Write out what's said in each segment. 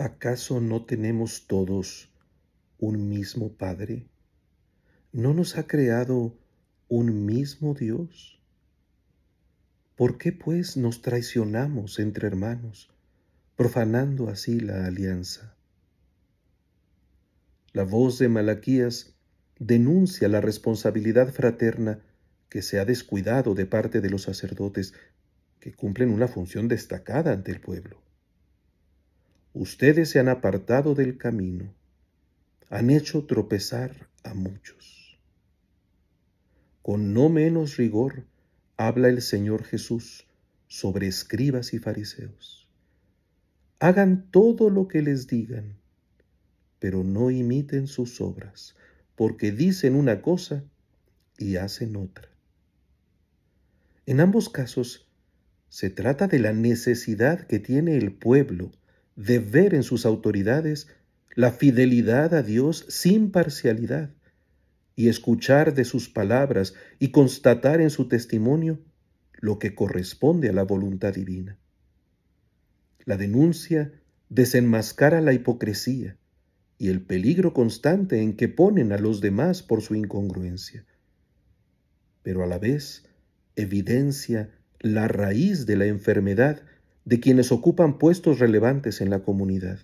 ¿Acaso no tenemos todos un mismo Padre? ¿No nos ha creado un mismo Dios? ¿Por qué pues nos traicionamos entre hermanos, profanando así la alianza? La voz de Malaquías denuncia la responsabilidad fraterna que se ha descuidado de parte de los sacerdotes que cumplen una función destacada ante el pueblo. Ustedes se han apartado del camino, han hecho tropezar a muchos. Con no menos rigor habla el Señor Jesús sobre escribas y fariseos. Hagan todo lo que les digan, pero no imiten sus obras, porque dicen una cosa y hacen otra. En ambos casos, se trata de la necesidad que tiene el pueblo de ver en sus autoridades la fidelidad a Dios sin parcialidad y escuchar de sus palabras y constatar en su testimonio lo que corresponde a la voluntad divina. La denuncia desenmascara la hipocresía y el peligro constante en que ponen a los demás por su incongruencia, pero a la vez evidencia la raíz de la enfermedad de quienes ocupan puestos relevantes en la comunidad.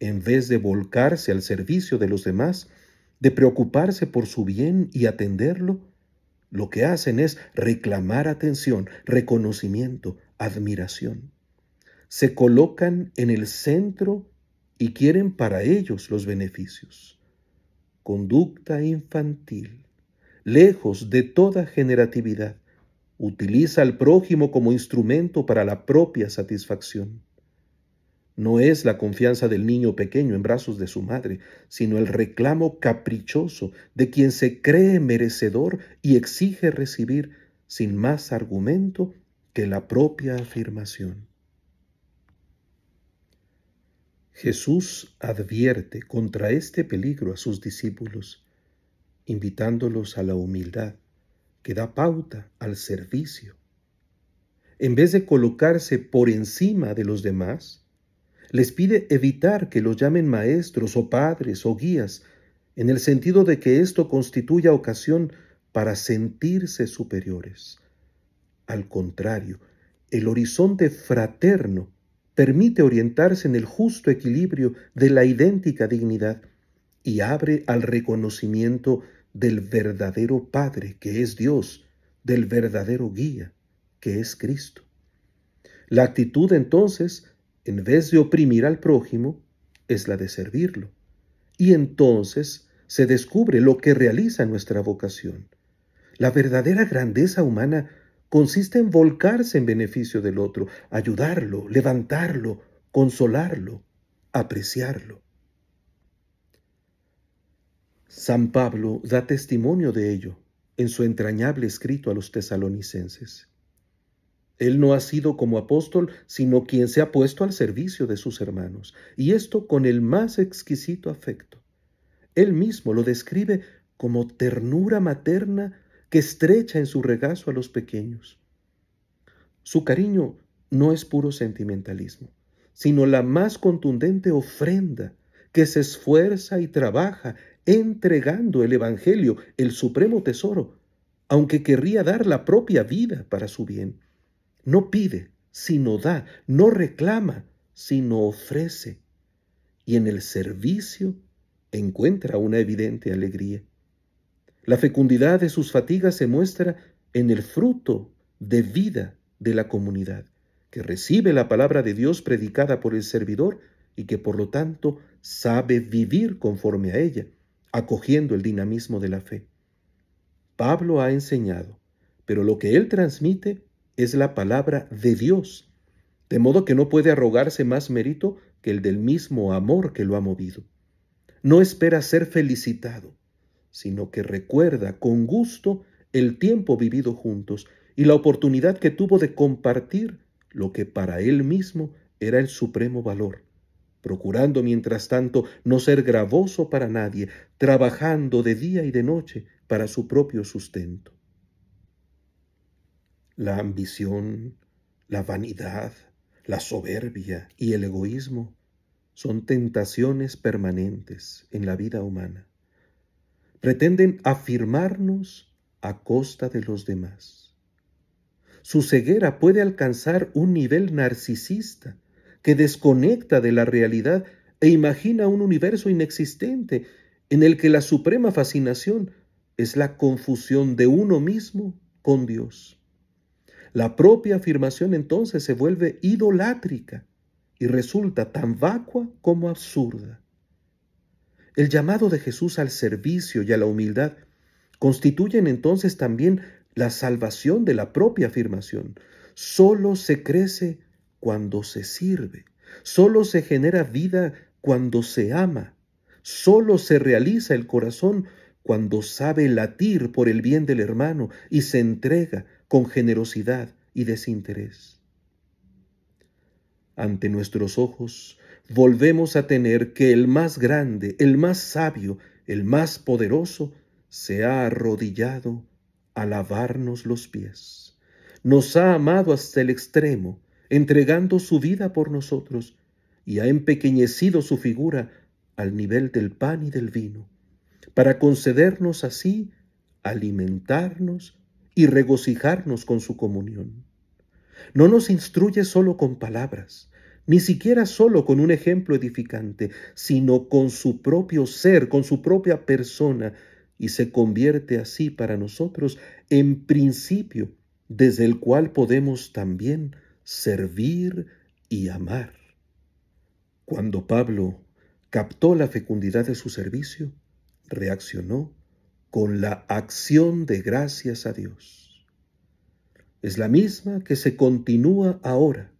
En vez de volcarse al servicio de los demás, de preocuparse por su bien y atenderlo, lo que hacen es reclamar atención, reconocimiento, admiración. Se colocan en el centro y quieren para ellos los beneficios. Conducta infantil, lejos de toda generatividad, utiliza al prójimo como instrumento para la propia satisfacción. No es la confianza del niño pequeño en brazos de su madre, sino el reclamo caprichoso de quien se cree merecedor y exige recibir sin más argumento que la propia afirmación. Jesús advierte contra este peligro a sus discípulos, invitándolos a la humildad que da pauta al servicio. En vez de colocarse por encima de los demás, les pide evitar que los llamen maestros o padres o guías, en el sentido de que esto constituya ocasión para sentirse superiores. Al contrario, el horizonte fraterno permite orientarse en el justo equilibrio de la idéntica dignidad y abre al reconocimiento del verdadero Padre, que es Dios, del verdadero guía, que es Cristo. La actitud entonces, en vez de oprimir al prójimo, es la de servirlo. Y entonces se descubre lo que realiza nuestra vocación. La verdadera grandeza humana consiste en volcarse en beneficio del otro, ayudarlo, levantarlo, consolarlo, apreciarlo. San Pablo da testimonio de ello en su entrañable escrito a los tesalonicenses. Él no ha sido como apóstol, sino quien se ha puesto al servicio de sus hermanos, y esto con el más exquisito afecto. Él mismo lo describe como ternura materna que estrecha en su regazo a los pequeños. Su cariño no es puro sentimentalismo, sino la más contundente ofrenda que se esfuerza y trabaja entregando el Evangelio, el supremo tesoro, aunque querría dar la propia vida para su bien. No pide, sino da, no reclama, sino ofrece. Y en el servicio encuentra una evidente alegría. La fecundidad de sus fatigas se muestra en el fruto de vida de la comunidad, que recibe la palabra de Dios predicada por el servidor y que por lo tanto sabe vivir conforme a ella, acogiendo el dinamismo de la fe. Pablo ha enseñado, pero lo que él transmite es la palabra de Dios, de modo que no puede arrogarse más mérito que el del mismo amor que lo ha movido. No espera ser felicitado, sino que recuerda con gusto el tiempo vivido juntos y la oportunidad que tuvo de compartir lo que para él mismo era el supremo valor, procurando mientras tanto no ser gravoso para nadie, trabajando de día y de noche para su propio sustento. La ambición, la vanidad, la soberbia y el egoísmo son tentaciones permanentes en la vida humana. Pretenden afirmarnos a costa de los demás. Su ceguera puede alcanzar un nivel narcisista que desconecta de la realidad e imagina un universo inexistente en el que la suprema fascinación es la confusión de uno mismo con Dios. La propia afirmación entonces se vuelve idolátrica y resulta tan vacua como absurda. El llamado de Jesús al servicio y a la humildad constituyen entonces también la salvación de la propia afirmación. Solo se crece cuando se sirve, solo se genera vida cuando se ama, solo se realiza el corazón cuando sabe latir por el bien del hermano y se entrega con generosidad y desinterés. Ante nuestros ojos volvemos a tener que el más grande, el más sabio, el más poderoso, se ha arrodillado a lavarnos los pies. Nos ha amado hasta el extremo, entregando su vida por nosotros, y ha empequeñecido su figura al nivel del pan y del vino, para concedernos así alimentarnos y regocijarnos con su comunión. No nos instruye solo con palabras, ni siquiera solo con un ejemplo edificante, sino con su propio ser, con su propia persona, y se convierte así para nosotros en principio desde el cual podemos también servir y amar. Cuando Pablo captó la fecundidad de su servicio, reaccionó con la acción de gracias a Dios. Es la misma que se continúa ahora,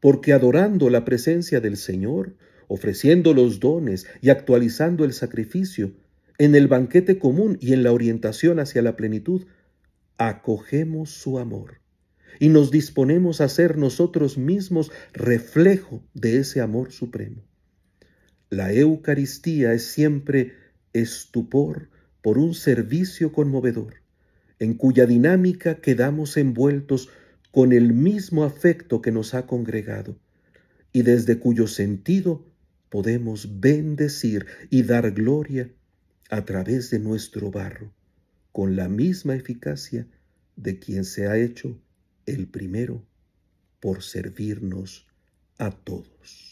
porque adorando la presencia del Señor, ofreciendo los dones y actualizando el sacrificio, en el banquete común y en la orientación hacia la plenitud, acogemos su amor y nos disponemos a ser nosotros mismos reflejo de ese amor supremo. La Eucaristía es siempre estupor por un servicio conmovedor, en cuya dinámica quedamos envueltos con el mismo afecto que nos ha congregado, y desde cuyo sentido podemos bendecir y dar gloria a través de nuestro barro, con la misma eficacia de quien se ha hecho el primero por servirnos a todos.